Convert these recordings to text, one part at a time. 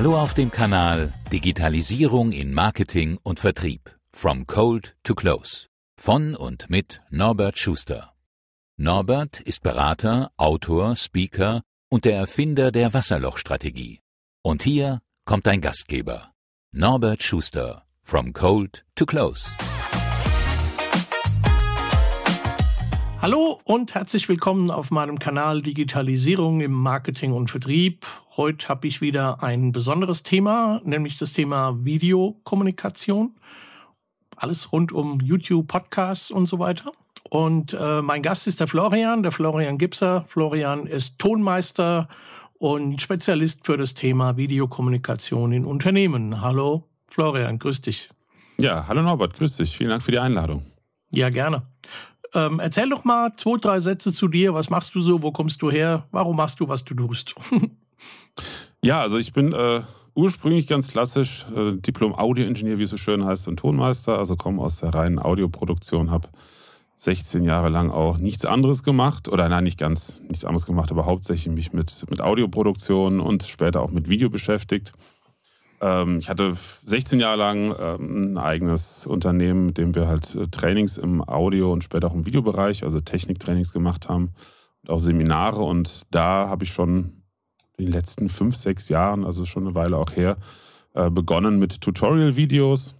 Hallo auf dem Kanal Digitalisierung in Marketing und Vertrieb. From Cold to Close. Von und mit Norbert Schuster. Norbert ist Berater, Autor, Speaker und der Erfinder der Wasserlochstrategie. Und hier kommt ein Gastgeber. Norbert Schuster. From Cold to Close. Hallo und herzlich willkommen auf meinem Kanal Digitalisierung im Marketing und Vertrieb. Heute habe ich wieder ein besonderes Thema, nämlich das Thema Videokommunikation. Alles rund um YouTube, Podcasts und so weiter. Und äh, mein Gast ist der Florian, der Florian Gipser. Florian ist Tonmeister und Spezialist für das Thema Videokommunikation in Unternehmen. Hallo Florian, grüß dich. Ja, hallo Norbert, grüß dich. Vielen Dank für die Einladung. Ja, gerne. Ähm, erzähl doch mal zwei, drei Sätze zu dir. Was machst du so? Wo kommst du her? Warum machst du, was du tust? ja, also ich bin äh, ursprünglich ganz klassisch äh, Diplom-Audio-Ingenieur, wie es so schön heißt, und Tonmeister. Also komme aus der reinen Audioproduktion, habe 16 Jahre lang auch nichts anderes gemacht. Oder nein, nicht ganz nichts anderes gemacht, aber hauptsächlich mich mit, mit Audioproduktion und später auch mit Video beschäftigt. Ähm, ich hatte 16 Jahre lang ähm, ein eigenes Unternehmen, mit dem wir halt äh, Trainings im Audio- und später auch im Videobereich, also Techniktrainings gemacht haben und auch Seminare. Und da habe ich schon in den letzten fünf, sechs Jahren, also schon eine Weile auch her, äh, begonnen mit Tutorial-Videos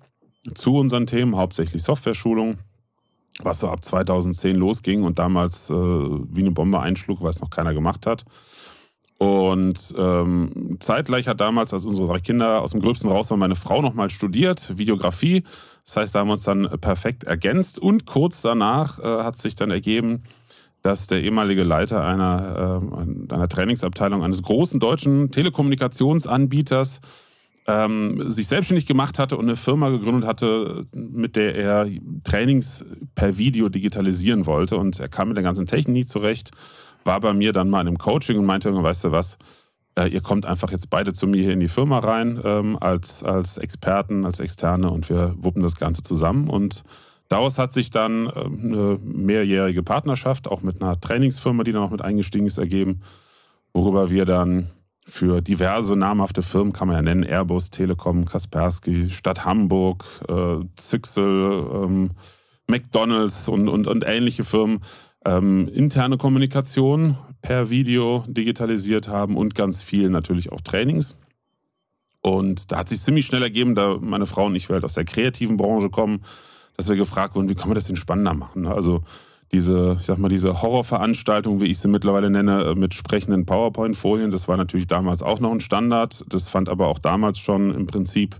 zu unseren Themen, hauptsächlich Software-Schulung, was so ab 2010 losging und damals äh, wie eine Bombe einschlug, weil es noch keiner gemacht hat. Und ähm, zeitgleich hat damals, als unsere drei Kinder aus dem Gröbsten raus waren, meine Frau nochmal studiert, Videografie. Das heißt, da haben wir uns dann perfekt ergänzt. Und kurz danach äh, hat sich dann ergeben, dass der ehemalige Leiter einer, äh, einer Trainingsabteilung eines großen deutschen Telekommunikationsanbieters ähm, sich selbstständig gemacht hatte und eine Firma gegründet hatte, mit der er Trainings per Video digitalisieren wollte. Und er kam mit der ganzen Technik nicht zurecht war bei mir dann mal in einem Coaching und meinte, weißt du was, äh, ihr kommt einfach jetzt beide zu mir hier in die Firma rein ähm, als, als Experten, als Externe und wir wuppen das Ganze zusammen. Und daraus hat sich dann äh, eine mehrjährige Partnerschaft, auch mit einer Trainingsfirma, die dann auch mit eingestiegen ist, ergeben, worüber wir dann für diverse namhafte Firmen, kann man ja nennen, Airbus, Telekom, Kaspersky, Stadt Hamburg, äh, Zyxel, ähm, McDonalds und, und, und ähnliche Firmen ähm, interne Kommunikation per Video digitalisiert haben und ganz viel natürlich auch Trainings. Und da hat sich ziemlich schnell ergeben, da meine Frau und ich halt aus der kreativen Branche kommen, dass wir gefragt wurden, wie können wir das denn spannender machen? Also diese, ich sag mal, diese Horrorveranstaltung, wie ich sie mittlerweile nenne, äh, mit sprechenden PowerPoint-Folien, das war natürlich damals auch noch ein Standard. Das fand aber auch damals schon im Prinzip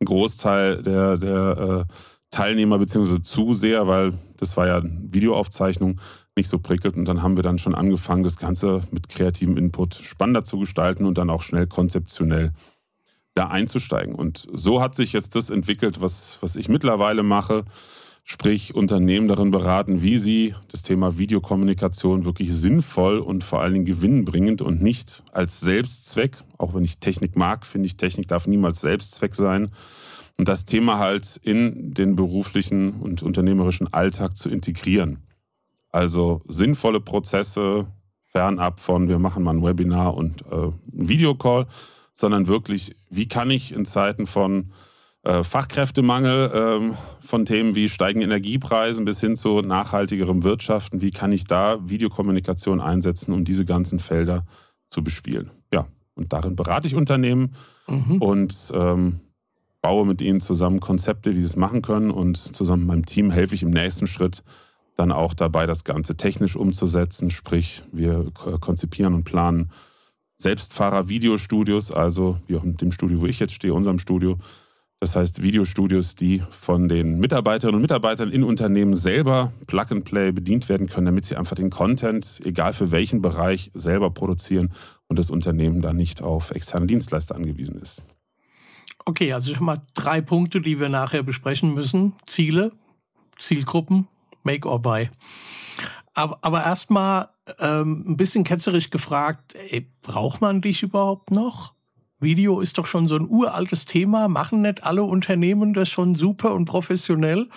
ein Großteil der, der äh, Teilnehmer bzw. Zuseher, weil das war ja Videoaufzeichnung, nicht so prickelt. Und dann haben wir dann schon angefangen, das Ganze mit kreativem Input spannender zu gestalten und dann auch schnell konzeptionell da einzusteigen. Und so hat sich jetzt das entwickelt, was, was ich mittlerweile mache. Sprich, Unternehmen darin beraten, wie sie das Thema Videokommunikation wirklich sinnvoll und vor allen Dingen gewinnbringend und nicht als Selbstzweck, auch wenn ich Technik mag, finde ich, Technik darf niemals Selbstzweck sein. Und das Thema halt in den beruflichen und unternehmerischen Alltag zu integrieren. Also sinnvolle Prozesse fernab von, wir machen mal ein Webinar und äh, ein Videocall, sondern wirklich, wie kann ich in Zeiten von äh, Fachkräftemangel, äh, von Themen wie steigenden Energiepreisen bis hin zu nachhaltigerem Wirtschaften, wie kann ich da Videokommunikation einsetzen, um diese ganzen Felder zu bespielen. Ja, und darin berate ich Unternehmen mhm. und ähm, baue mit ihnen zusammen Konzepte, wie sie es machen können und zusammen mit meinem Team helfe ich im nächsten Schritt, dann auch dabei, das Ganze technisch umzusetzen. Sprich, wir konzipieren und planen Selbstfahrer-Videostudios, also wie auch in dem Studio, wo ich jetzt stehe, unserem Studio. Das heißt Videostudios, die von den Mitarbeiterinnen und Mitarbeitern in Unternehmen selber Plug and Play bedient werden können, damit sie einfach den Content, egal für welchen Bereich, selber produzieren und das Unternehmen dann nicht auf externe Dienstleister angewiesen ist. Okay, also schon mal drei Punkte, die wir nachher besprechen müssen. Ziele, Zielgruppen Make or Buy. Aber, aber erstmal ähm, ein bisschen ketzerisch gefragt, ey, braucht man dich überhaupt noch? Video ist doch schon so ein uraltes Thema. Machen nicht alle Unternehmen das schon super und professionell?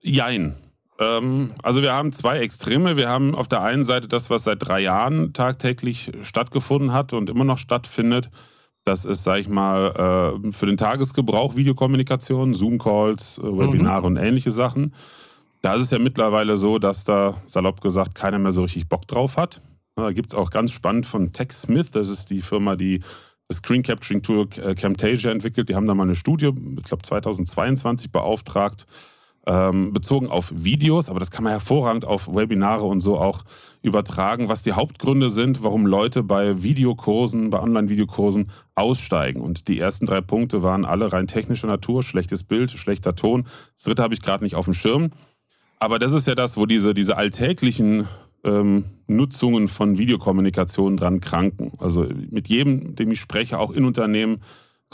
Jein. Ähm, also wir haben zwei Extreme. Wir haben auf der einen Seite das, was seit drei Jahren tagtäglich stattgefunden hat und immer noch stattfindet. Das ist, sag ich mal, äh, für den Tagesgebrauch Videokommunikation, Zoom-Calls, äh, Webinare mhm. und ähnliche Sachen. Da ist es ja mittlerweile so, dass da, salopp gesagt, keiner mehr so richtig Bock drauf hat. Da gibt es auch ganz spannend von TechSmith, das ist die Firma, die das Screen Capturing Tool äh, Camtasia entwickelt. Die haben da mal eine Studie, ich glaube 2022, beauftragt, ähm, bezogen auf Videos, aber das kann man hervorragend auf Webinare und so auch übertragen, was die Hauptgründe sind, warum Leute bei Videokursen, bei Online-Videokursen aussteigen. Und die ersten drei Punkte waren alle rein technischer Natur, schlechtes Bild, schlechter Ton. Das dritte habe ich gerade nicht auf dem Schirm. Aber das ist ja das, wo diese, diese alltäglichen ähm, Nutzungen von Videokommunikation dran kranken. Also mit jedem, dem ich spreche, auch in Unternehmen,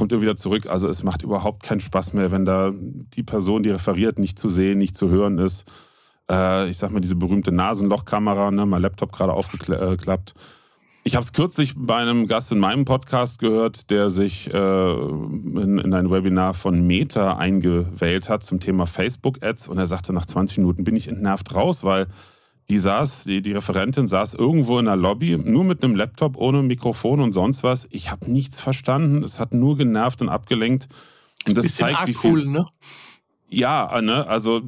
kommt er wieder zurück. Also es macht überhaupt keinen Spaß mehr, wenn da die Person, die referiert, nicht zu sehen, nicht zu hören ist. Äh, ich sag mal, diese berühmte Nasenlochkamera, ne, mein Laptop gerade aufgeklappt. Ich habe es kürzlich bei einem Gast in meinem Podcast gehört, der sich äh, in, in, ein Webinar von Meta eingewählt hat zum Thema Facebook-Ads und er sagte, nach 20 Minuten bin ich entnervt raus, weil die saß, die, die Referentin saß irgendwo in der Lobby, nur mit einem Laptop, ohne Mikrofon und sonst was. Ich habe nichts verstanden. Es hat nur genervt und abgelenkt. Und das zeigt, wie viel. Cool, ne? Ja, ne, also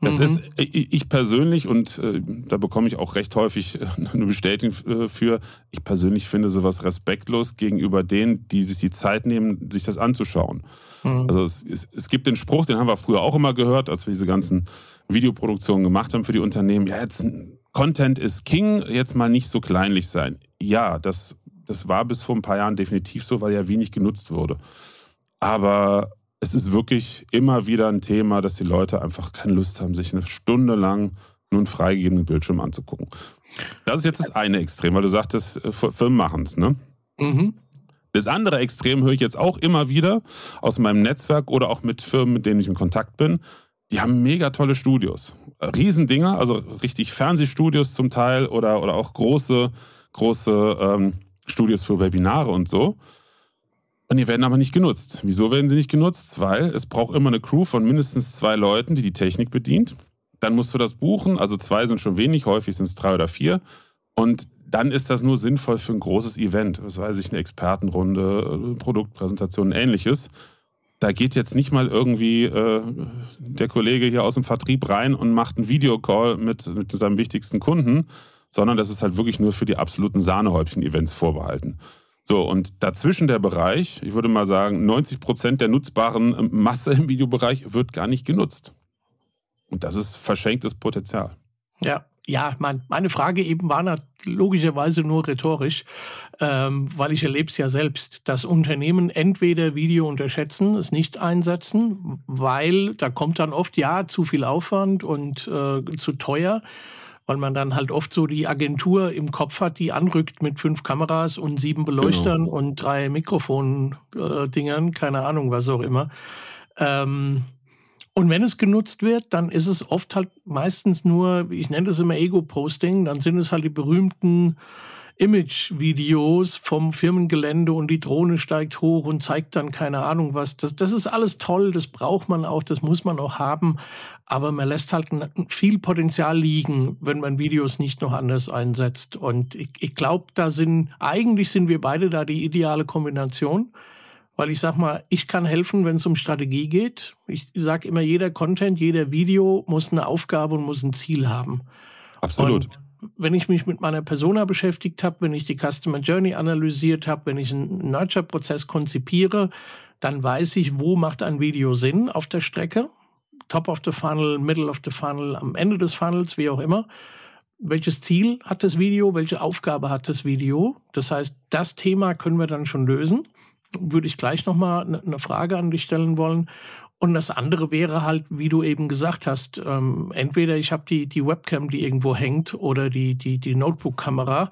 das mhm. ist, ich persönlich, und äh, da bekomme ich auch recht häufig äh, eine Bestätigung äh, für, ich persönlich finde sowas respektlos gegenüber denen, die sich die Zeit nehmen, sich das anzuschauen. Mhm. Also es, es, es, gibt den Spruch, den haben wir früher auch immer gehört, als wir diese ganzen Videoproduktionen gemacht haben für die Unternehmen. Ja, jetzt Content ist King, jetzt mal nicht so kleinlich sein. Ja, das, das war bis vor ein paar Jahren definitiv so, weil ja wenig genutzt wurde. Aber es ist wirklich immer wieder ein Thema, dass die Leute einfach keine Lust haben, sich eine Stunde lang nur einen freigegebenen Bildschirm anzugucken. Das ist jetzt das eine Extrem, weil du sagtest, äh, Firmen machen es, ne? Mhm. Das andere Extrem höre ich jetzt auch immer wieder aus meinem Netzwerk oder auch mit Firmen, mit denen ich in Kontakt bin. Die haben mega tolle Studios. Riesendinger, also richtig Fernsehstudios zum Teil oder, oder auch große, große ähm, Studios für Webinare und so. Und die werden aber nicht genutzt. Wieso werden sie nicht genutzt? Weil es braucht immer eine Crew von mindestens zwei Leuten, die die Technik bedient. Dann musst du das buchen. Also zwei sind schon wenig, häufig sind es drei oder vier. Und dann ist das nur sinnvoll für ein großes Event. Was weiß ich, eine Expertenrunde, Produktpräsentation, ähnliches. Da geht jetzt nicht mal irgendwie äh, der Kollege hier aus dem Vertrieb rein und macht einen Videocall mit, mit seinem wichtigsten Kunden, sondern das ist halt wirklich nur für die absoluten Sahnehäubchen-Events vorbehalten. So, und dazwischen der Bereich, ich würde mal sagen, 90 Prozent der nutzbaren ähm, Masse im Videobereich wird gar nicht genutzt. Und das ist verschenktes Potenzial. Ja, ja, mein, meine Frage eben war logischerweise nur rhetorisch, ähm, weil ich erlebe es ja selbst, dass Unternehmen entweder Video unterschätzen, es nicht einsetzen, weil da kommt dann oft ja zu viel Aufwand und äh, zu teuer weil man dann halt oft so die Agentur im Kopf hat, die anrückt mit fünf Kameras und sieben Beleuchtern genau. und drei Mikrofon-Dingern, äh, keine Ahnung, was auch immer. Ähm, und wenn es genutzt wird, dann ist es oft halt meistens nur, ich nenne das immer Ego-Posting, dann sind es halt die berühmten Image-Videos vom Firmengelände und die Drohne steigt hoch und zeigt dann keine Ahnung was. Das, das ist alles toll, das braucht man auch, das muss man auch haben. Aber man lässt halt viel Potenzial liegen, wenn man Videos nicht noch anders einsetzt. Und ich, ich glaube, da sind, eigentlich sind wir beide da die ideale Kombination. Weil ich sag mal, ich kann helfen, wenn es um Strategie geht. Ich sage immer, jeder Content, jeder Video muss eine Aufgabe und muss ein Ziel haben. Absolut. Und wenn ich mich mit meiner Persona beschäftigt habe, wenn ich die Customer Journey analysiert habe, wenn ich einen Nurture-Prozess konzipiere, dann weiß ich, wo macht ein Video Sinn auf der Strecke. Top of the Funnel, Middle of the Funnel, am Ende des Funnels, wie auch immer. Welches Ziel hat das Video? Welche Aufgabe hat das Video? Das heißt, das Thema können wir dann schon lösen. Würde ich gleich nochmal eine Frage an dich stellen wollen. Und das andere wäre halt, wie du eben gesagt hast, ähm, entweder ich habe die, die Webcam, die irgendwo hängt, oder die, die, die Notebook-Kamera,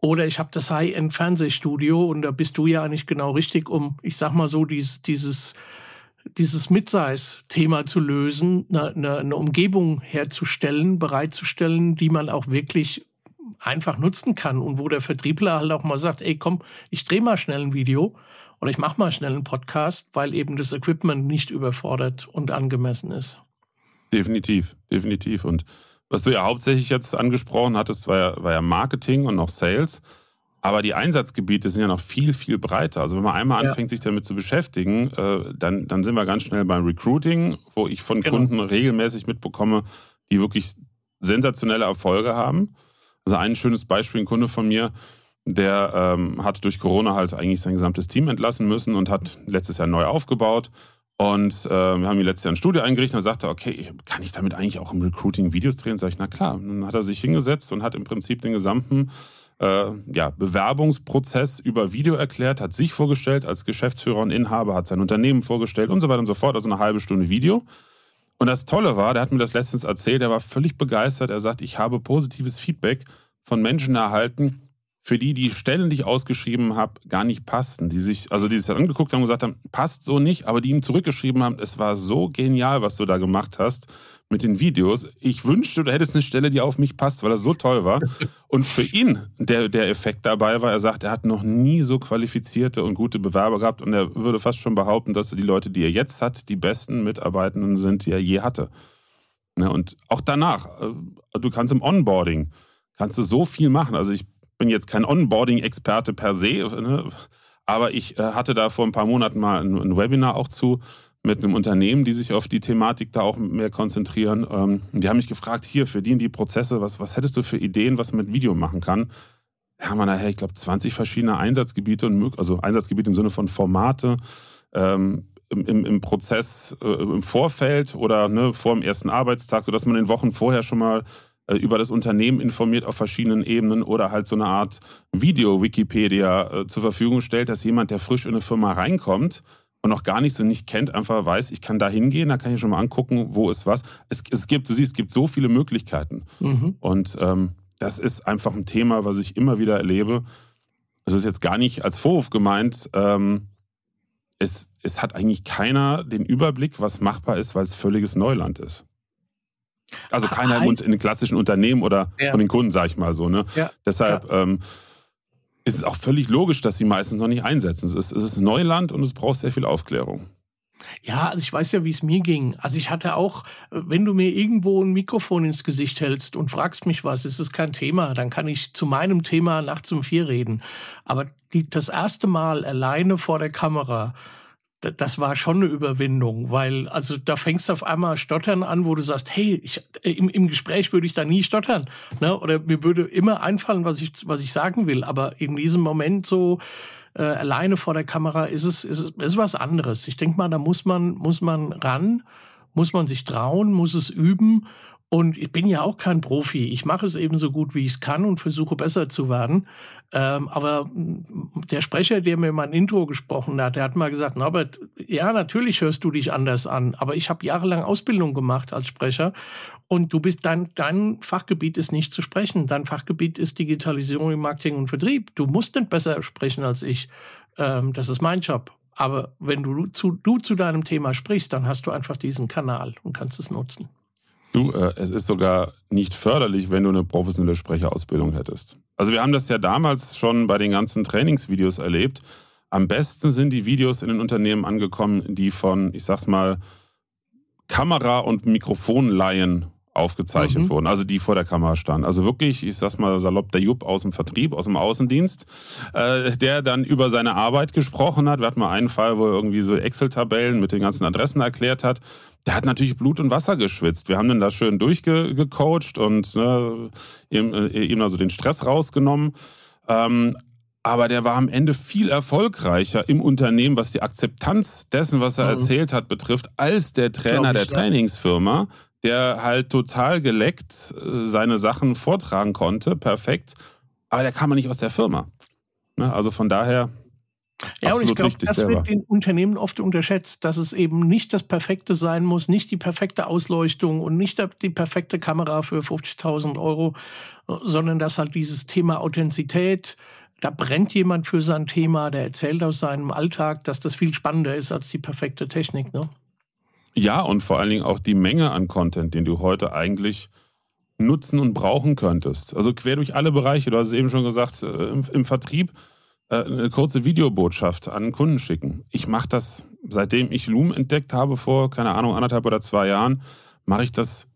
oder ich habe das High-End-Fernsehstudio und da bist du ja eigentlich genau richtig, um, ich sag mal so, dieses, dieses, dieses Midsize-Thema zu lösen, eine, eine, eine Umgebung herzustellen, bereitzustellen, die man auch wirklich einfach nutzen kann und wo der Vertriebler halt auch mal sagt, ey komm, ich drehe mal schnell ein Video oder ich mache mal schnell einen Podcast, weil eben das Equipment nicht überfordert und angemessen ist. Definitiv, definitiv. Und was du ja hauptsächlich jetzt angesprochen hattest, war ja, war ja Marketing und noch Sales. Aber die Einsatzgebiete sind ja noch viel, viel breiter. Also wenn man einmal anfängt, ja. sich damit zu beschäftigen, äh, dann, dann sind wir ganz schnell beim Recruiting, wo ich von genau. Kunden regelmäßig mitbekomme, die wirklich sensationelle Erfolge haben. Also ein schönes Beispiel, ein Kunde von mir, der ähm, hat durch Corona halt eigentlich sein gesamtes Team entlassen müssen und hat letztes Jahr neu aufgebaut. Und äh, wir haben ihm letztes Jahr ein Studio eingerichtet und er sagte, okay, kann ich damit eigentlich auch im Recruiting Videos drehen? Sag ich, na klar. Und dann hat er sich hingesetzt und hat im Prinzip den gesamten äh, ja, Bewerbungsprozess über Video erklärt, hat sich vorgestellt als Geschäftsführer und Inhaber, hat sein Unternehmen vorgestellt und so weiter und so fort. Also eine halbe Stunde Video. Und das Tolle war, der hat mir das letztens erzählt, er war völlig begeistert. Er sagt, ich habe positives Feedback von Menschen erhalten, für die die Stellen, die ich ausgeschrieben habe, gar nicht passten. Die sich, also die sich angeguckt haben und gesagt haben, passt so nicht, aber die ihm zurückgeschrieben haben, es war so genial, was du da gemacht hast mit den Videos. Ich wünschte, du hättest eine Stelle, die auf mich passt, weil das so toll war. Und für ihn der, der Effekt dabei war, er sagt, er hat noch nie so qualifizierte und gute Bewerber gehabt und er würde fast schon behaupten, dass die Leute, die er jetzt hat, die besten Mitarbeitenden sind, die er je hatte. Ne, und auch danach, äh, du kannst im Onboarding, kannst du so viel machen. Also ich bin jetzt kein Onboarding-Experte per se, ne? aber ich äh, hatte da vor ein paar Monaten mal ein, ein, Webinar auch zu mit einem Unternehmen, die sich auf die Thematik da auch mehr konzentrieren. Ähm, die haben mich gefragt, hier, für die, die Prozesse, was, was hättest du für Ideen, was man mit Video machen kann? Da haben wir nachher, ich glaube, 20 verschiedene Einsatzgebiete, und, also Einsatzgebiete im Sinne von Formate, ähm, im, im, im, Prozess äh, im Vorfeld oder ne, vor dem ersten Arbeitstag, sodass man in Wochen vorher schon mal über das Unternehmen informiert auf verschiedenen Ebenen oder halt so eine Art Video-Wikipedia äh, zur Verfügung stellt, dass jemand, der frisch in eine Firma reinkommt und noch gar nichts und nicht kennt, einfach weiß, ich kann da hingehen, da kann ich schon mal angucken, wo ist was. Es, es gibt, du siehst, es gibt so viele Möglichkeiten. Mhm. Und ähm, das ist einfach ein Thema, was ich immer wieder erlebe. Es ist jetzt gar nicht als Vorwurf gemeint. Ähm, es, es hat eigentlich keiner den Überblick, was machbar ist, weil es völliges Neuland ist. Also keiner im, in den klassischen Unternehmen oder ja. von den Kunden, sage ich mal so. Ne? Ja. Deshalb. Ähm, ist es auch völlig logisch, dass sie meistens noch nicht einsetzen. Es ist, es ist Neuland und es braucht sehr viel Aufklärung. Ja, also ich weiß ja, wie es mir ging. Also ich hatte auch, wenn du mir irgendwo ein Mikrofon ins Gesicht hältst und fragst mich was, ist es kein Thema, dann kann ich zu meinem Thema nachts um vier reden. Aber die, das erste Mal alleine vor der Kamera, das war schon eine Überwindung, weil also da fängst du auf einmal stottern an, wo du sagst, hey, ich, äh, im, im Gespräch würde ich da nie stottern, ne? Oder mir würde immer einfallen, was ich was ich sagen will, aber in diesem Moment so äh, alleine vor der Kamera ist es ist, ist was anderes. Ich denke mal, da muss man muss man ran, muss man sich trauen, muss es üben und ich bin ja auch kein Profi. Ich mache es eben so gut, wie ich es kann und versuche besser zu werden. Ähm, aber der Sprecher, der mir mein Intro gesprochen hat, der hat mal gesagt, Norbert, ja, natürlich hörst du dich anders an, aber ich habe jahrelang Ausbildung gemacht als Sprecher und du bist dein, dein Fachgebiet ist nicht zu sprechen. Dein Fachgebiet ist Digitalisierung im Marketing und Vertrieb. Du musst nicht besser sprechen als ich. Ähm, das ist mein Job. Aber wenn du zu, du zu deinem Thema sprichst, dann hast du einfach diesen Kanal und kannst es nutzen. Du, äh, es ist sogar nicht förderlich, wenn du eine professionelle Sprecherausbildung hättest. Also wir haben das ja damals schon bei den ganzen Trainingsvideos erlebt. Am besten sind die Videos in den Unternehmen angekommen, die von, ich sag's mal, Kamera- und Mikrofonlaien aufgezeichnet mhm. wurden, also die vor der Kamera standen. Also wirklich, ich sag's mal salopp, der Jupp aus dem Vertrieb, aus dem Außendienst, äh, der dann über seine Arbeit gesprochen hat. Wir hatten mal einen Fall, wo er irgendwie so Excel-Tabellen mit den ganzen Adressen erklärt hat. Der hat natürlich Blut und Wasser geschwitzt. Wir haben dann da schön durchgecoacht und ne, ihm, äh, ihm also den Stress rausgenommen. Ähm, aber der war am Ende viel erfolgreicher im Unternehmen, was die Akzeptanz dessen, was er mhm. erzählt hat, betrifft, als der Trainer der Trainingsfirma, der halt total geleckt äh, seine Sachen vortragen konnte, perfekt. Aber der kam ja nicht aus der Firma. Ne, also von daher. Ja, und ich glaube, das selber. wird in Unternehmen oft unterschätzt, dass es eben nicht das Perfekte sein muss, nicht die perfekte Ausleuchtung und nicht die perfekte Kamera für 50.000 Euro, sondern dass halt dieses Thema Authentizität, da brennt jemand für sein Thema, der erzählt aus seinem Alltag, dass das viel spannender ist als die perfekte Technik. Ne? Ja, und vor allen Dingen auch die Menge an Content, den du heute eigentlich nutzen und brauchen könntest. Also quer durch alle Bereiche. Du hast es eben schon gesagt, äh, im, im Vertrieb äh, eine kurze Videobotschaft an einen Kunden schicken. Ich mache das, seitdem ich Loom entdeckt habe, vor, keine Ahnung, anderthalb oder zwei Jahren, mache ich das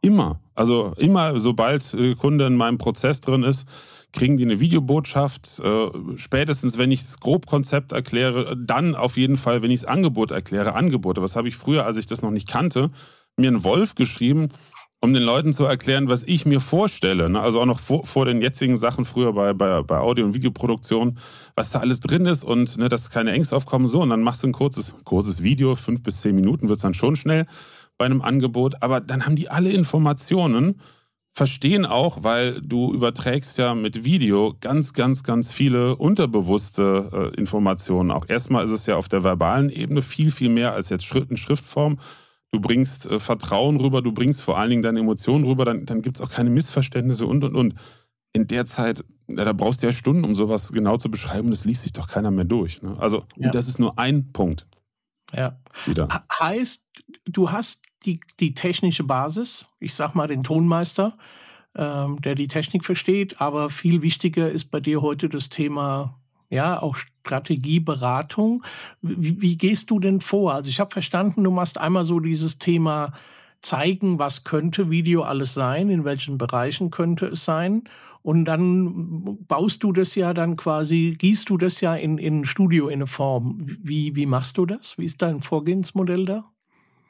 immer. Also immer, sobald äh, Kunde in meinem Prozess drin ist, kriegen die eine Videobotschaft. Äh, spätestens, wenn ich das Grobkonzept erkläre, dann auf jeden Fall, wenn ich das Angebot erkläre, Angebote. Was habe ich früher, als ich das noch nicht kannte, mir einen Wolf geschrieben, um den Leuten zu erklären, was ich mir vorstelle. Ne? Also auch noch vor, vor, den jetzigen Sachen früher bei, bei, bei Audio- und Videoproduktion, was da alles drin ist und ne, dass keine Ängste aufkommen. So, und dann machst du ein kurzes, kurzes Video, fünf bis zehn Minuten wird es dann schon schnell bei einem Angebot. Aber dann haben die alle Informationen, verstehen auch, weil du überträgst ja mit Video ganz, ganz, ganz viele unterbewusste äh, Informationen. Auch erstmal ist es ja auf der verbalen Ebene viel, viel mehr als jetzt in Schriftform. Du bringst äh, Vertrauen rüber, du bringst vor allen Dingen deine Emotionen rüber, dann, dann gibt es auch keine Missverständnisse und, und, und. In der Zeit, ja, da brauchst du ja Stunden, um sowas genau zu beschreiben, das liest sich doch keiner mehr durch. Ne? Also, ja. das ist nur ein Punkt. Ja. Wieder. Heißt, du hast die, die technische Basis, ich sag mal den Tonmeister, ähm, der die Technik versteht, aber viel wichtiger ist bei dir heute das Thema, ja, auch Strategieberatung. Wie, wie gehst du denn vor? Also ich habe verstanden, du machst einmal so dieses Thema zeigen, was könnte Video alles sein, in welchen Bereichen könnte es sein. Und dann baust du das ja dann quasi, gießt du das ja in, in ein Studio in eine Form. Wie, wie machst du das? Wie ist dein Vorgehensmodell da?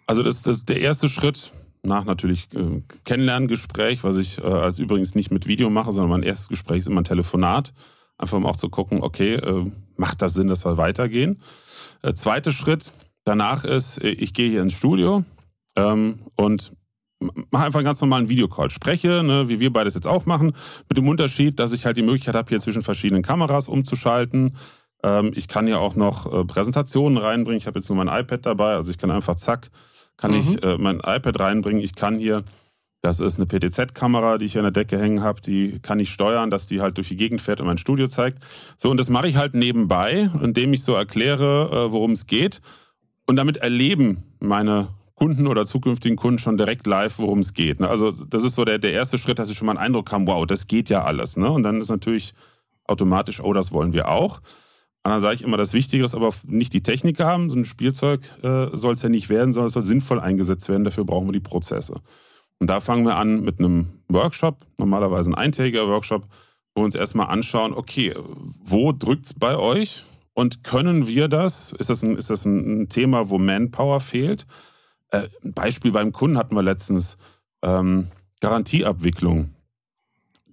Also das, das der erste Schritt nach natürlich äh, Kennenlerngespräch, was ich äh, als übrigens nicht mit Video mache, sondern mein erstes Gespräch ist immer ein Telefonat. Einfach um auch zu gucken, okay, äh, macht das Sinn, dass wir weitergehen? Äh, zweiter Schritt danach ist, äh, ich gehe hier ins Studio ähm, und mache einfach einen ganz normalen Videocall. Spreche, ne, wie wir beides jetzt auch machen, mit dem Unterschied, dass ich halt die Möglichkeit habe, hier zwischen verschiedenen Kameras umzuschalten. Ähm, ich kann hier auch noch äh, Präsentationen reinbringen. Ich habe jetzt nur mein iPad dabei, also ich kann einfach zack kann mhm. ich äh, mein iPad reinbringen. Ich kann hier, das ist eine PTZ-Kamera, die ich hier in der Decke hängen habe, die kann ich steuern, dass die halt durch die Gegend fährt und mein Studio zeigt. So, und das mache ich halt nebenbei, indem ich so erkläre, äh, worum es geht. Und damit erleben meine Kunden oder zukünftigen Kunden schon direkt live, worum es geht. Ne? Also das ist so der, der erste Schritt, dass sie schon mal einen Eindruck haben, wow, das geht ja alles. Ne? Und dann ist natürlich automatisch, oh, das wollen wir auch. Und dann sage ich immer, das Wichtige ist aber nicht die Technik haben, so ein Spielzeug äh, soll es ja nicht werden, sondern es soll sinnvoll eingesetzt werden. Dafür brauchen wir die Prozesse. Und da fangen wir an mit einem Workshop, normalerweise ein eintägiger Workshop, wo wir uns erstmal anschauen, okay, wo drückt es bei euch und können wir das? Ist das ein, ist das ein Thema, wo Manpower fehlt? Äh, ein Beispiel beim Kunden hatten wir letztens, ähm, Garantieabwicklung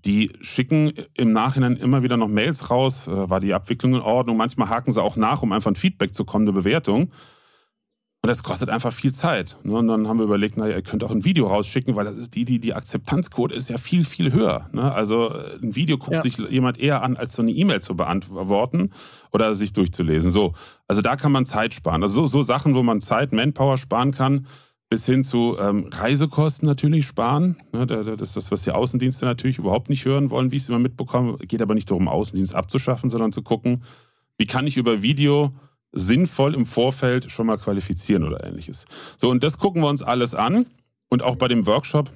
die schicken im Nachhinein immer wieder noch Mails raus, äh, war die Abwicklung in Ordnung. Manchmal haken sie auch nach, um einfach ein Feedback zu kommen, eine Bewertung. Und das kostet einfach viel Zeit. Ne? Und dann haben wir überlegt, naja, ihr könnt auch ein Video rausschicken, weil das ist die, die, die Akzeptanzquote ist ja viel, viel höher. Ne? Also äh, ein Video guckt ja. sich jemand eher an, als so eine E-Mail zu beantworten oder sich durchzulesen. So, also da kann man Zeit sparen. Also so, so Sachen, wo man Zeit, Manpower sparen kann, bis hin zu ähm, Reisekosten natürlich sparen. Ne, das ist das, was die Außendienste natürlich überhaupt nicht hören wollen, wie ich es immer mitbekomme. Geht aber nicht darum, Außendienst abzuschaffen, sondern zu gucken, wie kann ich über Video sinnvoll im Vorfeld schon mal qualifizieren oder ähnliches. So, und das gucken wir uns alles an. Und auch bei dem Workshop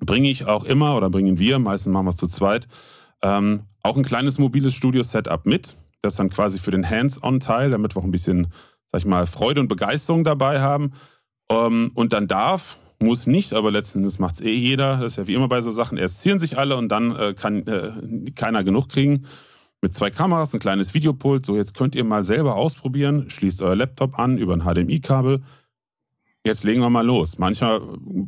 bringe ich auch immer oder bringen wir, meistens machen wir es zu zweit, ähm, auch ein kleines mobiles Studio-Setup mit. Das dann quasi für den Hands-on-Teil, damit wir auch ein bisschen, sag ich mal, Freude und Begeisterung dabei haben. Ähm, und dann darf, muss nicht, aber letztendlich macht es eh jeder. Das ist ja wie immer bei so Sachen. Erst zieren sich alle und dann äh, kann äh, keiner genug kriegen. Mit zwei Kameras, ein kleines Videopult. So, jetzt könnt ihr mal selber ausprobieren. Schließt euer Laptop an über ein HDMI-Kabel. Jetzt legen wir mal los. Manchmal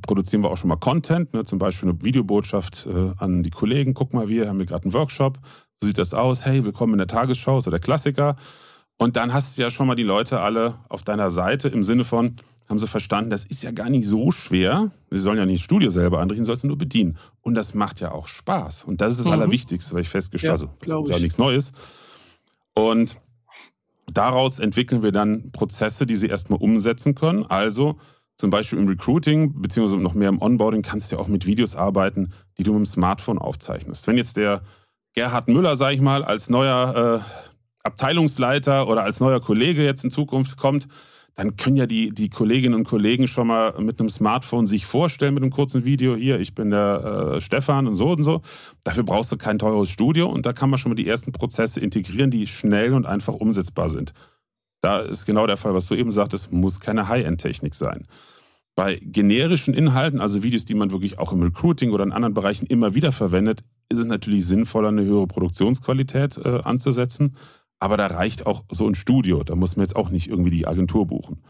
produzieren wir auch schon mal Content, ne? zum Beispiel eine Videobotschaft äh, an die Kollegen. Guck mal, wir haben hier gerade einen Workshop. So sieht das aus. Hey, willkommen in der Tagesschau, so der Klassiker. Und dann hast du ja schon mal die Leute alle auf deiner Seite im Sinne von, haben sie verstanden, das ist ja gar nicht so schwer. Sie sollen ja nicht das Studio selber anrichten, sollst du nur bedienen. Und das macht ja auch Spaß. Und das ist das mhm. Allerwichtigste, weil ich festgestellt habe, ja, also, das ist ja nichts Neues. Und daraus entwickeln wir dann Prozesse, die sie erstmal umsetzen können. Also zum Beispiel im Recruiting, beziehungsweise noch mehr im Onboarding, kannst du ja auch mit Videos arbeiten, die du mit dem Smartphone aufzeichnest. Wenn jetzt der Gerhard Müller, sag ich mal, als neuer äh, Abteilungsleiter oder als neuer Kollege jetzt in Zukunft kommt, dann können ja die, die Kolleginnen und Kollegen schon mal mit einem Smartphone sich vorstellen mit einem kurzen Video. Hier, ich bin der äh, Stefan und so und so. Dafür brauchst du kein teures Studio und da kann man schon mal die ersten Prozesse integrieren, die schnell und einfach umsetzbar sind. Da ist genau der Fall, was du eben sagtest, muss keine High-End-Technik sein. Bei generischen Inhalten, also Videos, die man wirklich auch im Recruiting oder in anderen Bereichen immer wieder verwendet, ist es natürlich sinnvoller, eine höhere Produktionsqualität äh, anzusetzen. Aber da reicht auch so ein Studio. Da muss man jetzt auch nicht irgendwie die Agentur buchen.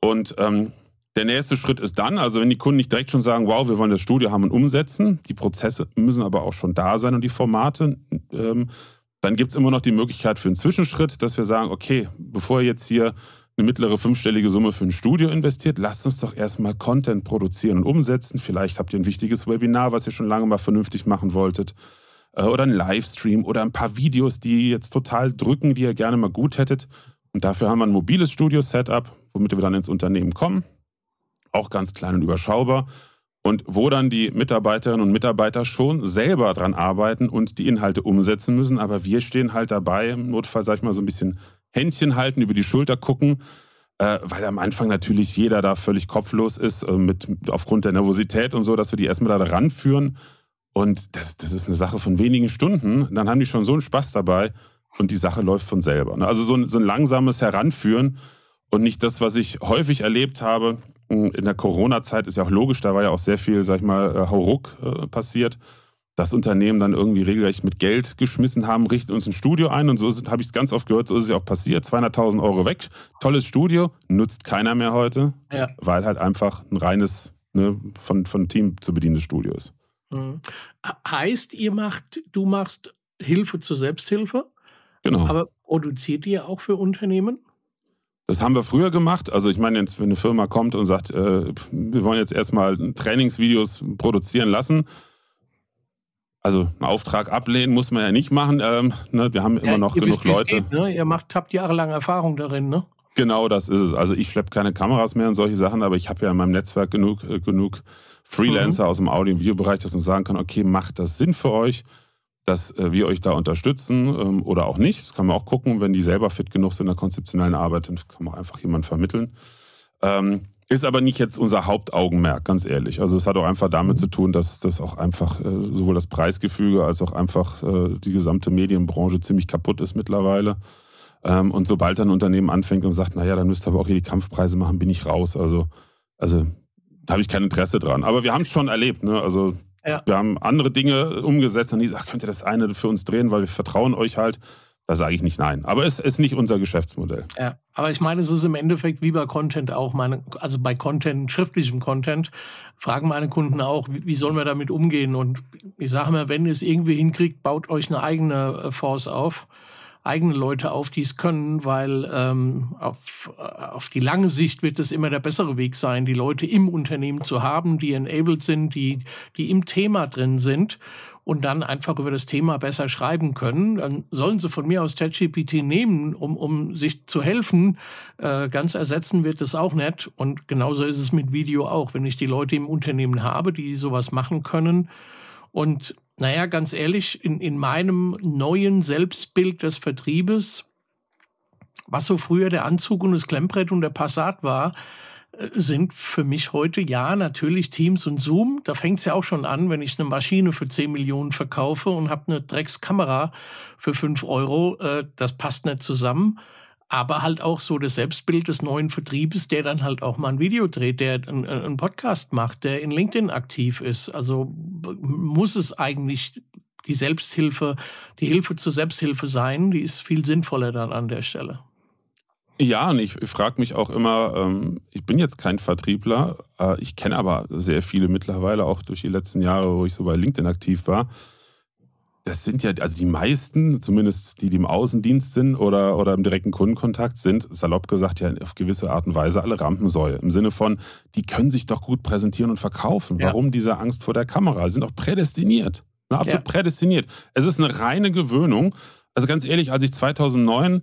Und ähm, der nächste Schritt ist dann, also wenn die Kunden nicht direkt schon sagen, wow, wir wollen das Studio haben und umsetzen, die Prozesse müssen aber auch schon da sein und die Formate, ähm, dann gibt es immer noch die Möglichkeit für einen Zwischenschritt, dass wir sagen, okay, bevor ihr jetzt hier eine mittlere fünfstellige Summe für ein Studio investiert, lasst uns doch erstmal Content produzieren und umsetzen. Vielleicht habt ihr ein wichtiges Webinar, was ihr schon lange mal vernünftig machen wolltet. Äh, oder ein Livestream oder ein paar Videos, die jetzt total drücken, die ihr gerne mal gut hättet. Und dafür haben wir ein mobiles Studio-Setup, womit wir dann ins Unternehmen kommen. Auch ganz klein und überschaubar. Und wo dann die Mitarbeiterinnen und Mitarbeiter schon selber dran arbeiten und die Inhalte umsetzen müssen. Aber wir stehen halt dabei, im Notfall, sag ich mal, so ein bisschen Händchen halten, über die Schulter gucken, äh, weil am Anfang natürlich jeder da völlig kopflos ist, äh, mit, aufgrund der Nervosität und so, dass wir die erstmal da ranführen. Und das, das ist eine Sache von wenigen Stunden. Dann haben die schon so einen Spaß dabei und die Sache läuft von selber. Ne? Also so ein, so ein langsames Heranführen und nicht das, was ich häufig erlebt habe. Hm, in der Corona-Zeit ist ja auch logisch, da war ja auch sehr viel, sag ich mal, äh, Hauruck äh, passiert. Das Unternehmen dann irgendwie regelrecht mit Geld geschmissen haben, richten uns ein Studio ein und so habe ich es ganz oft gehört, so ist es ja auch passiert. 200.000 Euro weg, tolles Studio, nutzt keiner mehr heute, ja. weil halt einfach ein reines, ne, von, von Team zu bedienendes Studio ist. Mhm. Heißt, ihr macht, du machst Hilfe zur Selbsthilfe? Genau. Aber produziert ihr auch für Unternehmen? Das haben wir früher gemacht. Also ich meine, jetzt, wenn eine Firma kommt und sagt, äh, wir wollen jetzt erstmal Trainingsvideos produzieren lassen, also einen Auftrag ablehnen muss man ja nicht machen. Ähm, ne, wir haben immer ja, noch genug Leute. Geht, ne? Ihr macht, habt jahrelang Erfahrung darin, ne? Genau, das ist es. Also ich schleppe keine Kameras mehr und solche Sachen, aber ich habe ja in meinem Netzwerk genug, äh, genug Freelancer mhm. aus dem Audio- und Videobereich, dass man sagen kann, okay, macht das Sinn für euch, dass äh, wir euch da unterstützen ähm, oder auch nicht. Das kann man auch gucken, wenn die selber fit genug sind in der konzeptionellen Arbeit, dann kann man einfach jemanden vermitteln. Ähm, ist aber nicht jetzt unser Hauptaugenmerk, ganz ehrlich. Also es hat auch einfach damit zu tun, dass das auch einfach äh, sowohl das Preisgefüge als auch einfach äh, die gesamte Medienbranche ziemlich kaputt ist mittlerweile. Ähm, und sobald ein Unternehmen anfängt und sagt, naja, dann müsst ihr aber auch hier die Kampfpreise machen, bin ich raus. Also, also da habe ich kein Interesse dran. Aber wir haben es schon erlebt. Ne? Also ja. wir haben andere Dinge umgesetzt und die sagen, könnt ihr das eine für uns drehen, weil wir vertrauen euch halt. Da sage ich nicht nein. Aber es ist nicht unser Geschäftsmodell. Ja, aber ich meine, es ist im Endeffekt wie bei Content auch. Meine, also bei Content, schriftlichem Content, fragen meine Kunden auch, wie, wie sollen wir damit umgehen? Und ich sage mir, wenn ihr es irgendwie hinkriegt, baut euch eine eigene äh, Force auf eigene Leute auf, die es können, weil ähm, auf, äh, auf die lange Sicht wird es immer der bessere Weg sein, die Leute im Unternehmen zu haben, die enabled sind, die, die im Thema drin sind und dann einfach über das Thema besser schreiben können. Dann sollen sie von mir aus ChatGPT nehmen, um, um sich zu helfen. Äh, ganz ersetzen wird es auch nicht. Und genauso ist es mit Video auch. Wenn ich die Leute im Unternehmen habe, die sowas machen können und naja, ganz ehrlich, in, in meinem neuen Selbstbild des Vertriebes, was so früher der Anzug und das Klemmbrett und der Passat war, äh, sind für mich heute ja natürlich Teams und Zoom. Da fängt es ja auch schon an, wenn ich eine Maschine für 10 Millionen verkaufe und habe eine Dreckskamera für 5 Euro. Äh, das passt nicht zusammen aber halt auch so das Selbstbild des neuen Vertriebes, der dann halt auch mal ein Video dreht, der einen Podcast macht, der in LinkedIn aktiv ist. Also muss es eigentlich die Selbsthilfe, die Hilfe zur Selbsthilfe sein, die ist viel sinnvoller dann an der Stelle. Ja, und ich frage mich auch immer, ähm, ich bin jetzt kein Vertriebler, äh, ich kenne aber sehr viele mittlerweile, auch durch die letzten Jahre, wo ich so bei LinkedIn aktiv war das sind ja, also die meisten, zumindest die, die im Außendienst sind oder, oder im direkten Kundenkontakt sind, salopp gesagt, ja auf gewisse Art und Weise alle Rampensäue. Im Sinne von, die können sich doch gut präsentieren und verkaufen. Ja. Warum diese Angst vor der Kamera? Sie sind auch prädestiniert. Na, absolut ja. prädestiniert. Es ist eine reine Gewöhnung. Also ganz ehrlich, als ich 2009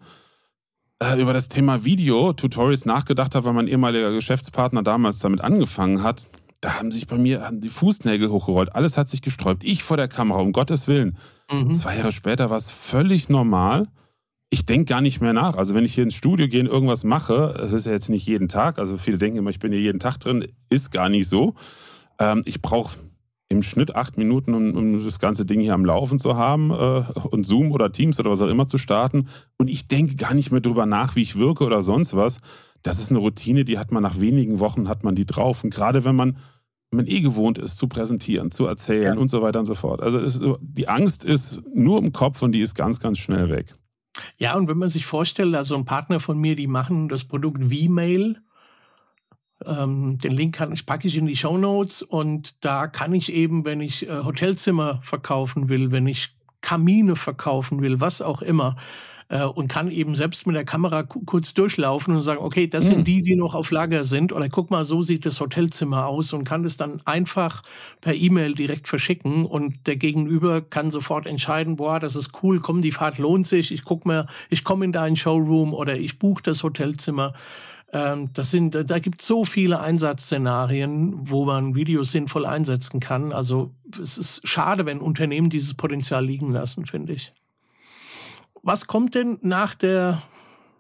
äh, über das Thema Video-Tutorials nachgedacht habe, weil mein ehemaliger Geschäftspartner damals damit angefangen hat, da haben sich bei mir die Fußnägel hochgerollt. Alles hat sich gesträubt. Ich vor der Kamera, um Gottes Willen. Mhm. Zwei Jahre später war es völlig normal. Ich denke gar nicht mehr nach. Also wenn ich hier ins Studio gehe und irgendwas mache, das ist ja jetzt nicht jeden Tag. Also viele denken immer, ich bin hier jeden Tag drin. Ist gar nicht so. Ähm, ich brauche im Schnitt acht Minuten, um, um, das ganze Ding hier am Laufen zu haben äh, und Zoom oder Teams oder was auch immer zu starten. Und ich denke gar nicht mehr drüber nach, wie ich wirke oder sonst was. Das ist eine Routine, die hat man nach wenigen Wochen, hat man die drauf. Und gerade wenn man, wenn man eh gewohnt ist, zu präsentieren, zu erzählen ja. und so weiter und so fort. Also ist, die Angst ist nur im Kopf und die ist ganz, ganz schnell weg. Ja, und wenn man sich vorstellt, also ein Partner von mir, die machen das Produkt V-Mail. Ähm, den Link kann ich, packe ich in die Show Notes und da kann ich eben, wenn ich äh, Hotelzimmer verkaufen will, wenn ich Kamine verkaufen will, was auch immer, äh, und kann eben selbst mit der Kamera kurz durchlaufen und sagen, okay, das mhm. sind die, die noch auf Lager sind oder guck mal, so sieht das Hotelzimmer aus und kann es dann einfach per E-Mail direkt verschicken und der Gegenüber kann sofort entscheiden, boah, das ist cool, komm, die Fahrt lohnt sich, ich guck mir, ich komme in deinen Showroom oder ich buche das Hotelzimmer. Ähm, das sind, da gibt es so viele Einsatzszenarien, wo man Videos sinnvoll einsetzen kann. Also es ist schade, wenn Unternehmen dieses Potenzial liegen lassen, finde ich. Was kommt denn nach der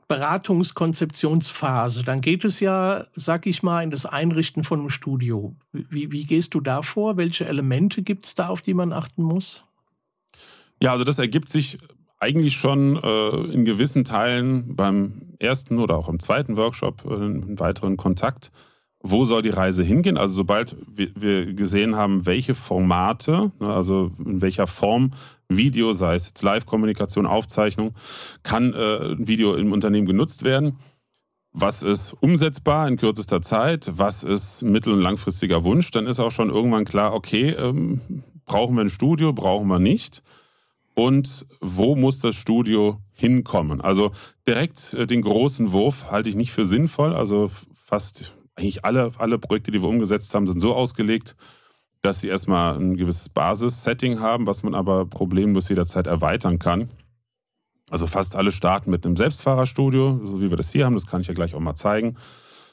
Beratungskonzeptionsphase? Dann geht es ja, sag ich mal, in das Einrichten von einem Studio. Wie, wie gehst du da vor? Welche Elemente gibt es da, auf die man achten muss? Ja, also das ergibt sich eigentlich schon äh, in gewissen Teilen beim ersten oder auch im zweiten Workshop äh, einen weiteren Kontakt. Wo soll die Reise hingehen? Also sobald wir, gesehen haben, welche Formate, ne, also in welcher Form Video, sei es jetzt Live-Kommunikation, Aufzeichnung, kann äh, ein Video im Unternehmen genutzt werden. Was ist umsetzbar in kürzester Zeit? Was ist mittel- und langfristiger Wunsch? Dann ist auch schon irgendwann klar, okay, ähm, brauchen wir ein Studio, brauchen wir nicht. Und wo muss das Studio hinkommen? Also direkt äh, den großen Wurf halte ich nicht für sinnvoll. Also fast eigentlich alle, alle Projekte, die wir umgesetzt haben, sind so ausgelegt, dass sie erstmal ein gewisses Basis-Setting haben, was man aber problemlos jederzeit erweitern kann. Also fast alle starten mit einem Selbstfahrerstudio, so wie wir das hier haben, das kann ich ja gleich auch mal zeigen,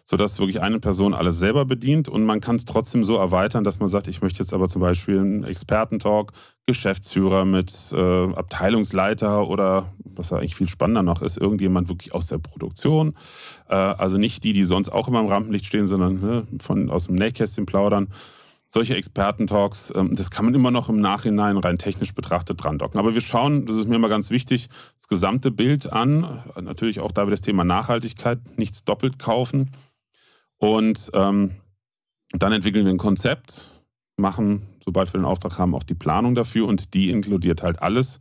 sodass wirklich eine Person alles selber bedient und man kann es trotzdem so erweitern, dass man sagt, ich möchte jetzt aber zum Beispiel einen Expertentalk, Geschäftsführer mit äh, Abteilungsleiter oder was eigentlich viel spannender noch ist, irgendjemand wirklich aus der Produktion. Äh, also nicht die, die sonst auch immer im Rampenlicht stehen, sondern ne, von, aus dem Nähkästchen plaudern solche Experten-Talks, ähm, das kann man immer noch im Nachhinein rein technisch betrachtet dran docken. Aber wir schauen, das ist mir immer ganz wichtig, das gesamte Bild an. Natürlich auch da wieder das Thema Nachhaltigkeit, nichts doppelt kaufen. Und ähm, dann entwickeln wir ein Konzept, machen, sobald wir den Auftrag haben, auch die Planung dafür und die inkludiert halt alles.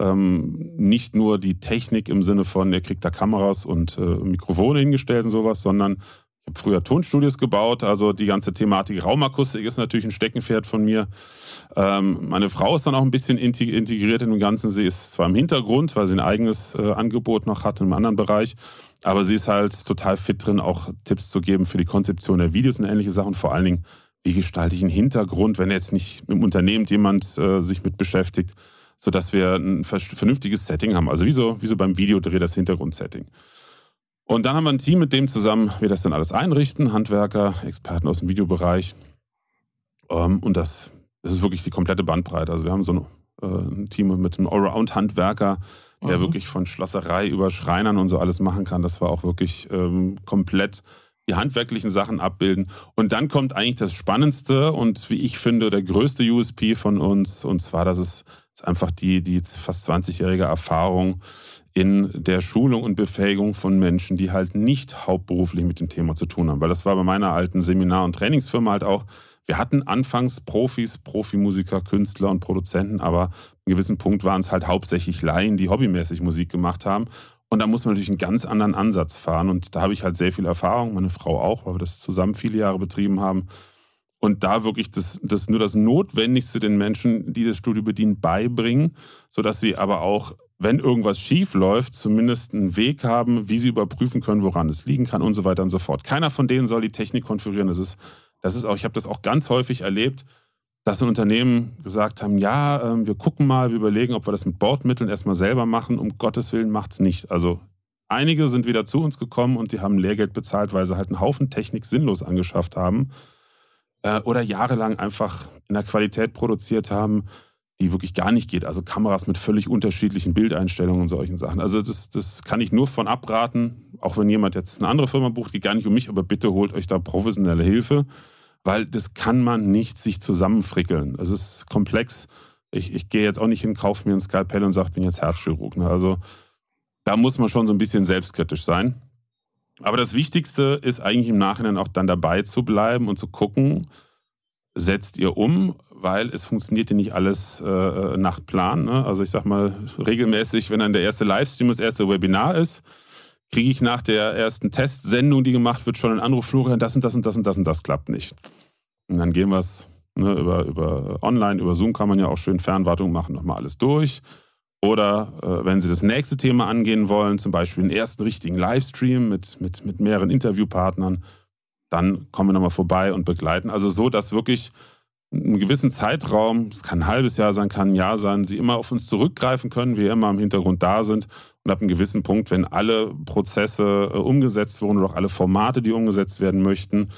Ähm, nicht nur die Technik im Sinne von, ihr kriegt da Kameras und äh, Mikrofone hingestellt und sowas, sondern ich habe früher Tonstudios gebaut, also die ganze Thematik Raumakustik ist natürlich ein Steckenpferd von mir. Ähm, meine Frau ist dann auch ein bisschen integriert in dem Ganzen. Sie ist zwar im Hintergrund, weil sie ein eigenes äh, Angebot noch hat in einem anderen Bereich, aber sie ist halt total fit drin, auch Tipps zu geben für die Konzeption der Videos und ähnliche Sachen. Vor allen Dingen, wie gestalte ich einen Hintergrund, wenn jetzt nicht im Unternehmen jemand äh, sich mit beschäftigt, sodass wir ein vernünftiges Setting haben. Also wie so, wie so beim Videodreh das Hintergrundsetting. Und dann haben wir ein Team, mit dem zusammen wir das dann alles einrichten, Handwerker, Experten aus dem Videobereich. Ähm, und das, das ist wirklich die komplette Bandbreite. Also wir haben so ein, äh, ein Team mit einem Allround-Handwerker, der mhm. wirklich von Schlosserei über Schreinern und so alles machen kann. Das war auch wirklich ähm, komplett die handwerklichen Sachen abbilden. Und dann kommt eigentlich das Spannendste und wie ich finde, der größte USP von uns. Und zwar, dass es einfach die, die fast 20-jährige Erfahrung in der Schulung und Befähigung von Menschen, die halt nicht hauptberuflich mit dem Thema zu tun haben. Weil das war bei meiner alten Seminar- und Trainingsfirma halt auch. Wir hatten anfangs Profis, Profimusiker, Künstler und Produzenten, aber an einem gewissen Punkt waren es halt hauptsächlich Laien, die hobbymäßig Musik gemacht haben. Und da muss man natürlich einen ganz anderen Ansatz fahren. Und da habe ich halt sehr viel Erfahrung, meine Frau auch, weil wir das zusammen viele Jahre betrieben haben. Und da wirklich das, das nur das Notwendigste den Menschen, die das Studio bedienen, beibringen, sodass sie aber auch wenn irgendwas schief läuft, zumindest einen Weg haben, wie sie überprüfen können, woran es liegen kann und so weiter und so fort. Keiner von denen soll die Technik konfigurieren. Das ist, das ist auch, ich habe das auch ganz häufig erlebt, dass ein Unternehmen gesagt haben, ja, ähm, wir gucken mal, wir überlegen, ob wir das mit Bordmitteln erstmal selber machen. Um Gottes Willen macht es nicht. Also einige sind wieder zu uns gekommen und die haben Lehrgeld bezahlt, weil sie halt einen Haufen Technik sinnlos angeschafft haben äh, oder jahrelang einfach in der Qualität produziert haben, die wirklich gar nicht geht. Also Kameras mit völlig unterschiedlichen Bildeinstellungen und solchen Sachen. Also das, das kann ich nur von abraten, auch wenn jemand jetzt eine andere Firma bucht, geht gar nicht um mich, aber bitte holt euch da professionelle Hilfe, weil das kann man nicht sich zusammenfrickeln. Es ist komplex. Ich, ich gehe jetzt auch nicht hin, kaufe mir ein Skalpell und sage, ich bin jetzt Herzchirurg. Ne? Also da muss man schon so ein bisschen selbstkritisch sein. Aber das Wichtigste ist eigentlich im Nachhinein auch dann dabei zu bleiben und zu gucken, setzt ihr um, weil es funktioniert ja nicht alles äh, nach Plan. Ne? Also ich sag mal, regelmäßig, wenn dann der erste Livestream, das erste Webinar ist, kriege ich nach der ersten Testsendung, die gemacht wird, schon einen Anruf, Florian, das und das und das und das und das klappt nicht. Und dann gehen wir es ne, über, über online, über Zoom kann man ja auch schön Fernwartung machen, nochmal alles durch. Oder äh, wenn Sie das nächste Thema angehen wollen, zum Beispiel einen ersten richtigen Livestream mit, mit, mit mehreren Interviewpartnern, dann kommen wir nochmal vorbei und begleiten. Also so, dass wirklich einen gewissen Zeitraum, es kann ein halbes Jahr sein, kann ein Jahr sein, Sie immer auf uns zurückgreifen können, wir immer im Hintergrund da sind und ab einem gewissen Punkt, wenn alle Prozesse äh, umgesetzt wurden oder auch alle Formate, die umgesetzt werden möchten,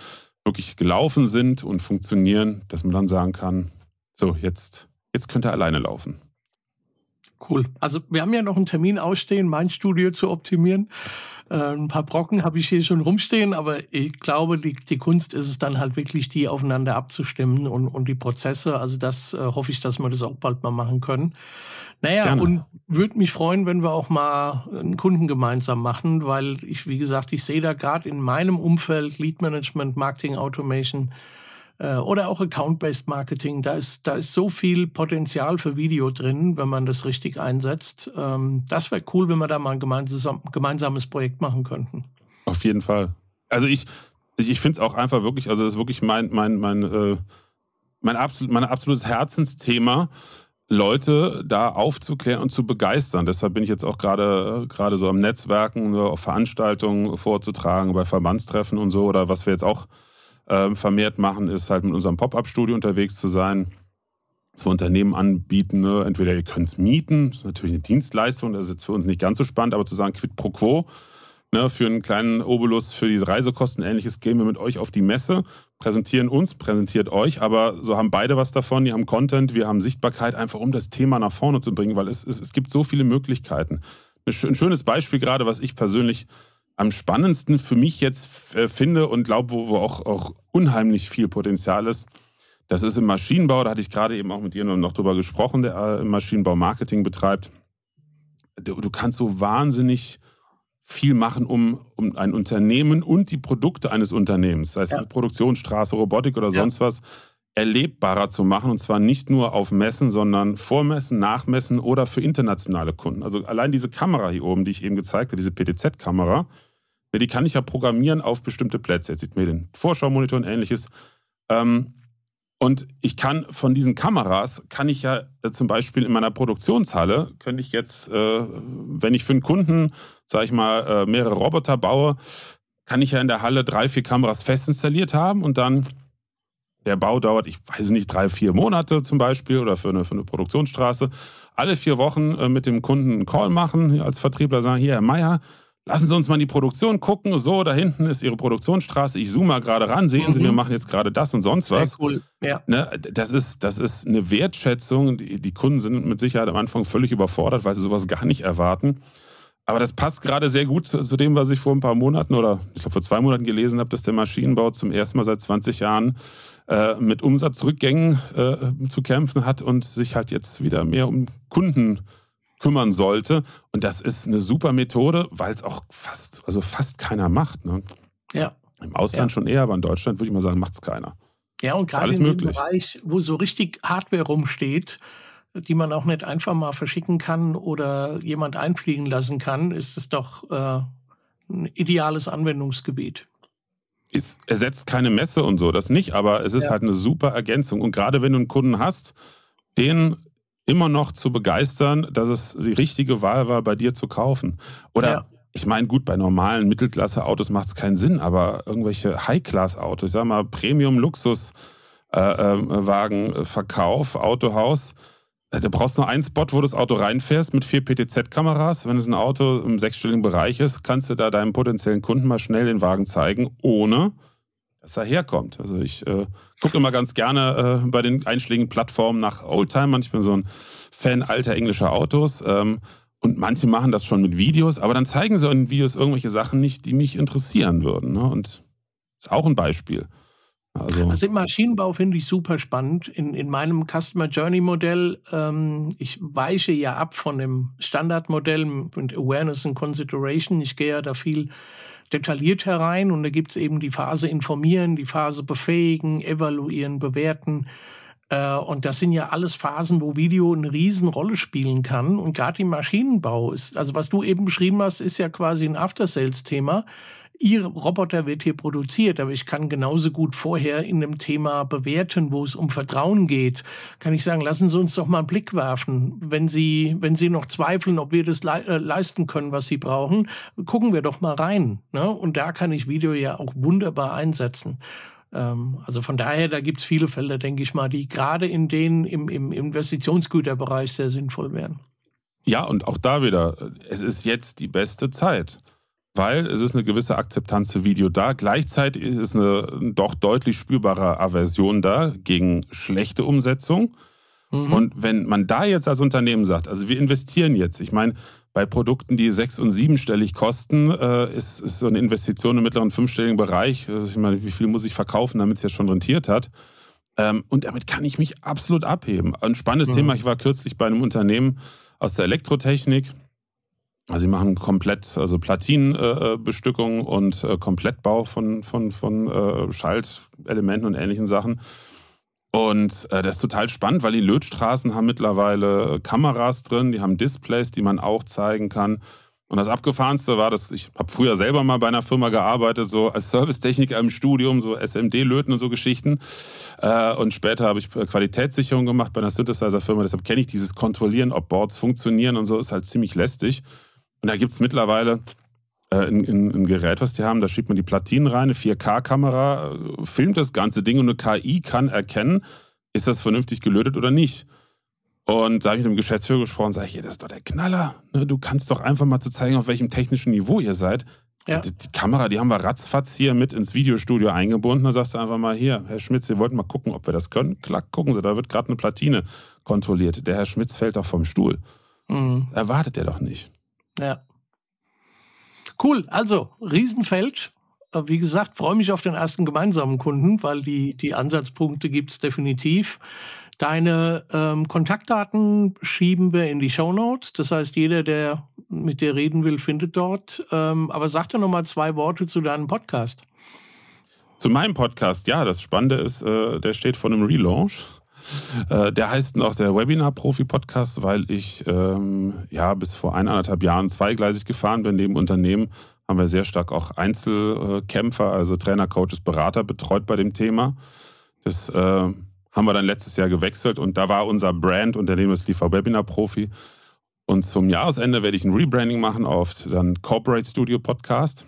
wirklich gelaufen sind und funktionieren, dass man dann sagen kann, so, jetzt, jetzt könnt ihr alleine laufen. Cool. Also wir haben ja noch einen Termin ausstehen, mein Studio zu optimieren. Äh, ein paar Brocken habe ich hier schon rumstehen, aber ich glaube, die, die, Kunst ist es dann halt wirklich, die aufeinander abzustimmen und, und die Prozesse. Also das äh, hoffe ich, dass wir das auch bald mal machen können. Naja, Gerne. und würde mich freuen, wenn wir auch mal einen Kunden gemeinsam machen, weil ich, wie gesagt, ich sehe da gerade in meinem Umfeld Lead Management, Marketing Automation, oder auch Account-Based Marketing. Da ist, da ist so viel Potenzial für Video drin, wenn man das richtig einsetzt. Ähm, das wäre cool, wenn wir da mal ein gemeinsam, gemeinsames Projekt machen könnten. Auf jeden Fall. Also ich, ich, ich finde es auch einfach wirklich, also das ist wirklich mein, mein, mein, äh, mein, absolut, mein absolutes Herzensthema. Leute da aufzuklären und zu begeistern. Deshalb bin ich jetzt auch gerade gerade so am Netzwerken, auf Veranstaltungen vorzutragen, bei Verbandstreffen und so oder was wir jetzt auch äh, vermehrt machen, ist halt mit unserem Pop-Up-Studio unterwegs zu sein. Zwei Unternehmen anbieten, ne? entweder ihr könnt es mieten, das ist natürlich eine Dienstleistung, das ist jetzt für uns nicht ganz so spannend, aber zu sagen, quid pro quo, ne? für einen kleinen Obolus, für die Reisekosten ähnliches, gehen wir mit euch auf die Messe, präsentieren uns, präsentiert euch, aber so haben beide was davon, die haben Content, wir haben Sichtbarkeit, einfach um das Thema nach vorne zu bringen, weil es, es, es gibt so viele Möglichkeiten. Ein schönes Beispiel gerade, was ich persönlich am spannendsten für mich jetzt äh, finde und glaube, wo, wo auch, auch unheimlich viel Potenzial ist, das ist im Maschinenbau, da hatte ich gerade eben auch mit dir noch drüber gesprochen, der äh, im Maschinenbau Marketing betreibt. Du, du, kannst so wahnsinnig viel machen, um, um ein Unternehmen und die Produkte eines Unternehmens, sei es ja. Produktionsstraße, Robotik oder sonst ja. was, erlebbarer zu machen. Und zwar nicht nur auf Messen, sondern Vormessen, Nachmessen oder für internationale Kunden. Also allein diese Kamera hier oben, die ich eben gezeigt habe, diese PTZ-Kamera, die kann ich ja programmieren auf bestimmte Plätze. Jetzt sieht man den Vorschau-Monitor und ähnliches. Ähm, und ich kann von diesen Kameras, kann ich ja äh, zum Beispiel in meiner Produktionshalle, könnte ich jetzt, äh, wenn ich für einen Kunden, sage ich mal, äh, mehrere Roboter baue, kann ich ja in der Halle drei, vier Kameras fest installiert haben und dann der Bau dauert, ich weiß nicht, drei, vier Monate zum Beispiel oder für eine, für eine Produktionsstraße. Alle vier Wochen äh, mit dem Kunden einen Call machen, als Vertriebler sagen, hier, Herr Meier, lassen Sie uns mal in die Produktion gucken. So, da hinten ist Ihre Produktionsstraße. Ich zoome mal gerade ran. Sehen mhm. Sie, wir machen jetzt gerade das und sonst Sehr was. Cool. Ja. Ne, das, ist, das ist eine Wertschätzung. Die, die Kunden sind mit Sicherheit am Anfang völlig überfordert, weil sie sowas gar nicht erwarten. Aber das passt gerade sehr gut zu dem, was ich vor ein paar Monaten oder ich glaube vor zwei Monaten gelesen habe, dass der Maschinenbau zum ersten Mal seit 20 Jahren äh, mit Umsatzrückgängen äh, zu kämpfen hat und sich halt jetzt wieder mehr um Kunden kümmern sollte. Und das ist eine super Methode, weil es auch fast, also fast keiner macht. Ne? Ja. Im Ausland ja. schon eher, aber in Deutschland würde ich mal sagen, macht es keiner. Ja, und gerade in dem Bereich, wo so richtig Hardware rumsteht, die man auch nicht einfach mal verschicken kann oder jemand einfliegen lassen kann, ist es doch äh, ein ideales Anwendungsgebiet es ersetzt keine Messe und so, das nicht, aber es ist ja. halt eine super Ergänzung. Und gerade wenn du einen Kunden hast, den immer noch zu begeistern, dass es die richtige Wahl war, bei dir zu kaufen. Oder ja. ich meine, gut, bei normalen Mittelklasse-Autos macht es keinen Sinn, aber irgendwelche High-Class-Autos, ich sag mal Premium-Luxus-Wagenverkauf, äh, äh, Autohaus, äh, du brauchst nur einen Spot, wo du das Auto reinfährst mit vier PTZ-Kameras. Wenn es ein Auto im sechsstelligen Bereich ist, kannst du da deinem potenziellen Kunden mal schnell den Wagen zeigen, ohne dass er herkommt. Also ich äh, gucke immer ganz gerne äh, bei den einschlägigen Plattformen nach Oldtimer. Ich bin so ein Fan alter englischer Autos. Ähm, und manche machen das schon mit Videos, aber dann zeigen sie in Videos irgendwelche Sachen nicht, die mich interessieren würden. Ne? Und ist auch ein Beispiel. Also, also im Maschinenbau finde ich super spannend. In, in meinem Customer Journey Modell, ähm, ich weiche ja ab von dem Standardmodell mit Awareness and Consideration. Ich gehe ja da viel detailliert herein und da gibt es eben die Phase informieren, die Phase befähigen, evaluieren, bewerten. Äh, und das sind ja alles Phasen, wo Video eine Riesenrolle spielen kann. Und gerade im Maschinenbau ist, also was du eben beschrieben hast, ist ja quasi ein After-Sales-Thema. Ihr Roboter wird hier produziert, aber ich kann genauso gut vorher in einem Thema bewerten, wo es um Vertrauen geht. Kann ich sagen, lassen Sie uns doch mal einen Blick werfen. Wenn Sie, wenn Sie noch zweifeln, ob wir das äh, leisten können, was Sie brauchen, gucken wir doch mal rein. Ne? Und da kann ich Video ja auch wunderbar einsetzen. Ähm, also von daher, da gibt es viele Felder, denke ich mal, die gerade in denen im, im Investitionsgüterbereich sehr sinnvoll wären. Ja, und auch da wieder, es ist jetzt die beste Zeit weil es ist eine gewisse Akzeptanz für Video da. Gleichzeitig ist eine doch deutlich spürbare Aversion da gegen schlechte Umsetzung. Mhm. Und wenn man da jetzt als Unternehmen sagt, also wir investieren jetzt, ich meine, bei Produkten, die sechs- und siebenstellig kosten, äh, ist, ist, so eine Investition im mittleren fünfstelligen Bereich. Also ich meine, wie viel muss ich verkaufen, damit es ja schon rentiert hat? Ähm, und damit kann ich mich absolut abheben. Ein spannendes mhm. Thema. Ich war kürzlich bei einem Unternehmen aus der Elektrotechnik also sie machen komplett, also Platinenbestückung äh, und äh, Komplettbau von, von, von äh, Schaltelementen und ähnlichen Sachen. Und äh, das ist total spannend, weil die Lötstraßen haben mittlerweile Kameras drin, die haben Displays, die man auch zeigen kann. Und das Abgefahrenste war, dass ich habe früher selber mal bei einer Firma gearbeitet, so als Servicetechniker im Studium, so SMD-Löten und so Geschichten. Äh, und später habe ich Qualitätssicherung gemacht bei einer Synthesizer-Firma. Deshalb kenne ich dieses Kontrollieren, ob Boards funktionieren und so, ist halt ziemlich lästig. Und da gibt es mittlerweile äh, ein, ein, Gerät, was die haben, da schiebt man die Platinen rein, eine 4K-Kamera, äh, filmt das ganze Ding und eine KI kann erkennen, ist das vernünftig gelötet oder nicht. Und da habe ich mit dem Geschäftsführer gesprochen und sage ich, das ist doch der Knaller. Ne? Du kannst doch einfach mal zu zeigen, auf welchem technischen Niveau ihr seid. Ja. Die, die, Kamera, die haben wir ratzfatz hier mit ins Videostudio eingebunden. Da sagst du einfach mal hier, Herr Schmitz, Sie wollten mal gucken, ob wir das können. Klack, gucken Sie, da wird gerade eine Platine kontrolliert. Der Herr Schmitz fällt doch vom Stuhl. Mhm. Erwartet er doch nicht. Ja. Cool, also Riesenfeld. Äh, wie gesagt, freue mich auf den ersten gemeinsamen Kunden, weil die, die Ansatzpunkte gibt es definitiv. Deine ähm, Kontaktdaten schieben wir in die Show Notes. Das heißt, jeder, der mit dir reden will, findet dort. Ähm, aber sag doch noch mal zwei Worte zu deinem Podcast. Zu meinem Podcast, ja, das Spannende ist, äh, der steht vor einem Relaunch. Äh, der heißt noch der Webinar-Profi-Podcast, weil ich ähm, ja bis vor eineinhalb Jahren zweigleisig gefahren bin. Neben Unternehmen haben wir sehr stark auch Einzelkämpfer, also Trainer, Coaches, Berater betreut bei dem Thema. Das äh, haben wir dann letztes Jahr gewechselt und da war unser Brand Unternehmensliefer Webinar Profi. Und zum Jahresende werde ich ein Rebranding machen auf dann Corporate Studio Podcast.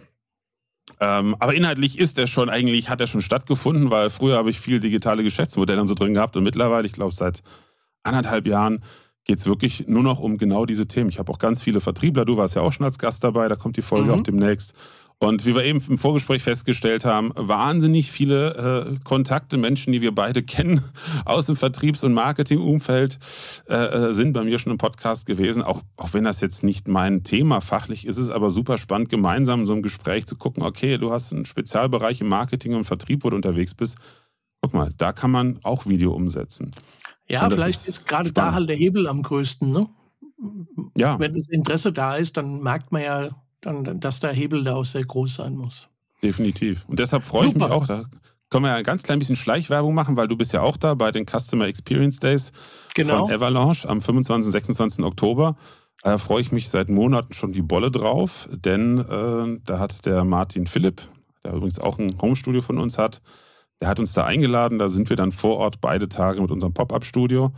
Ähm, aber inhaltlich ist er schon eigentlich, hat er schon stattgefunden, weil früher habe ich viel digitale Geschäftsmodelle und so drin gehabt und mittlerweile, ich glaube seit anderthalb Jahren, geht es wirklich nur noch um genau diese Themen. Ich habe auch ganz viele Vertriebler, du warst ja auch schon als Gast dabei, da kommt die Folge mhm. auch demnächst. Und wie wir eben im Vorgespräch festgestellt haben, wahnsinnig viele äh, Kontakte, Menschen, die wir beide kennen aus dem Vertriebs- und Marketingumfeld, äh, äh, sind bei mir schon im Podcast gewesen. Auch, auch wenn das jetzt nicht mein Thema fachlich ist, ist es aber super spannend, gemeinsam in so einem Gespräch zu gucken, okay, du hast einen Spezialbereich im Marketing und Vertrieb, wo du unterwegs bist. Guck mal, da kann man auch Video umsetzen. Ja, vielleicht ist, ist gerade da halt der Hebel am größten, ne? Ja. Wenn das Interesse da ist, dann merkt man ja, dann, dass der Hebel da auch sehr groß sein muss. Definitiv. Und deshalb freue Super. ich mich auch. Da können wir ja ein ganz klein bisschen Schleichwerbung machen, weil du bist ja auch da bei den Customer Experience Days genau. von Avalanche am 25. und 26. Oktober. Da freue ich mich seit Monaten schon wie Bolle drauf, denn äh, da hat der Martin Philipp, der übrigens auch ein Homestudio von uns hat, der hat uns da eingeladen. Da sind wir dann vor Ort beide Tage mit unserem Pop-Up-Studio.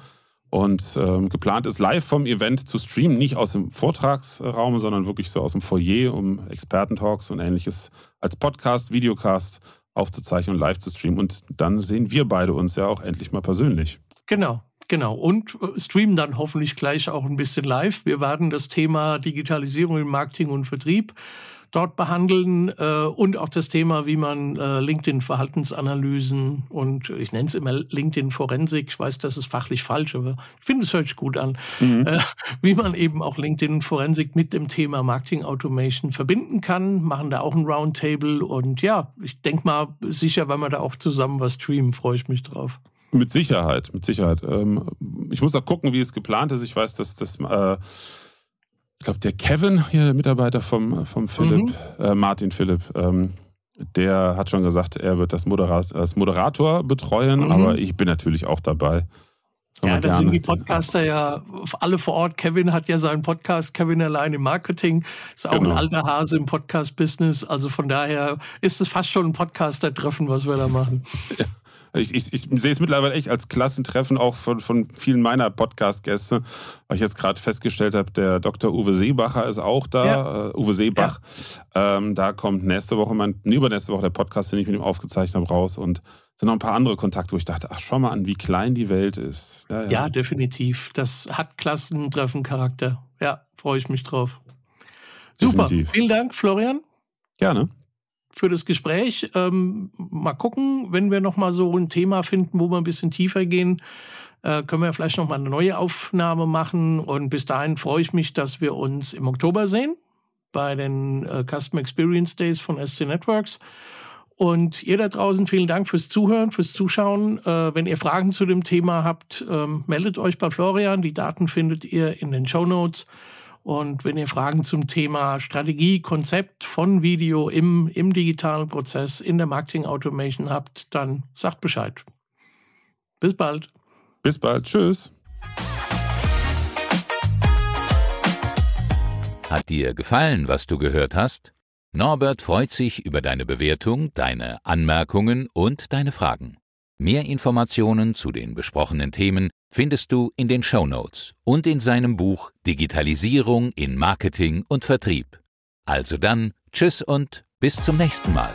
Und ähm, geplant ist live vom Event zu streamen, nicht aus dem Vortragsraum, sondern wirklich so aus dem Foyer, um Expertentalks und ähnliches als Podcast, Videocast aufzuzeichnen und live zu streamen. Und dann sehen wir beide uns ja auch endlich mal persönlich. Genau. Genau, und äh, streamen dann hoffentlich gleich auch ein bisschen live. Wir werden das Thema Digitalisierung im Marketing und Vertrieb dort behandeln äh, und auch das Thema, wie man äh, LinkedIn-Verhaltensanalysen und ich nenne es immer LinkedIn-Forensik, ich weiß, das ist fachlich falsch, aber ich finde, es hört sich gut an, mhm. äh, wie man eben auch LinkedIn-Forensik mit dem Thema Marketing Automation verbinden kann, machen da auch ein Roundtable und ja, ich denke mal, sicher, wenn wir da auch zusammen was streamen, freue ich mich drauf. Mit Sicherheit, mit Sicherheit. Ähm, ich muss auch gucken, wie es geplant ist. Ich weiß, dass das äh, ich glaube, der Kevin, hier der Mitarbeiter vom, vom Philipp, mhm. äh, Martin Philipp, ähm, der hat schon gesagt, er wird das, Moderat, das Moderator betreuen, mhm. aber ich bin natürlich auch dabei. Ja, da sind die Podcaster ja alle vor Ort. Kevin hat ja seinen Podcast, Kevin allein im Marketing, ist auch genau. ein alter Hase im Podcast-Business. Also von daher ist es fast schon ein Podcaster-Treffen, was wir da machen. Ich, ich, ich, sehe es mittlerweile echt als Klassentreffen auch von, von vielen meiner Podcast-Gäste, weil ich jetzt gerade festgestellt habe, der Dr. Uwe Seebacher ist auch da, ja. uh, Uwe Seebach. Ja. Ähm, da kommt nächste Woche, mein, übernächste Woche der Podcast, den ich mit ihm aufgezeichnet habe, raus und sind noch ein paar andere Kontakte, wo ich dachte, ach, schau mal an, wie klein die Welt ist. Ja, ja. ja definitiv. Das hat Klassentreffen-Charakter. Ja, freue ich mich drauf. Super. Definitiv. Vielen Dank, Florian. Gerne. Für das Gespräch. Ähm, mal gucken, wenn wir noch mal so ein Thema finden, wo wir ein bisschen tiefer gehen, äh, können wir vielleicht noch mal eine neue Aufnahme machen. Und bis dahin freue ich mich, dass wir uns im Oktober sehen bei den äh, Custom Experience Days von SC Networks. Und ihr da draußen, vielen Dank fürs Zuhören, fürs Zuschauen. Äh, wenn ihr Fragen zu dem Thema habt, ähm, meldet euch bei Florian. Die Daten findet ihr in den Show Notes. Und wenn ihr Fragen zum Thema Strategie, Konzept von Video im, im digitalen Prozess, in der Marketing Automation habt, dann sagt Bescheid. Bis bald. Bis bald. Tschüss. Hat dir gefallen, was du gehört hast? Norbert freut sich über deine Bewertung, deine Anmerkungen und deine Fragen. Mehr Informationen zu den besprochenen Themen findest du in den Show Notes und in seinem Buch Digitalisierung in Marketing und Vertrieb. Also dann, tschüss und bis zum nächsten Mal.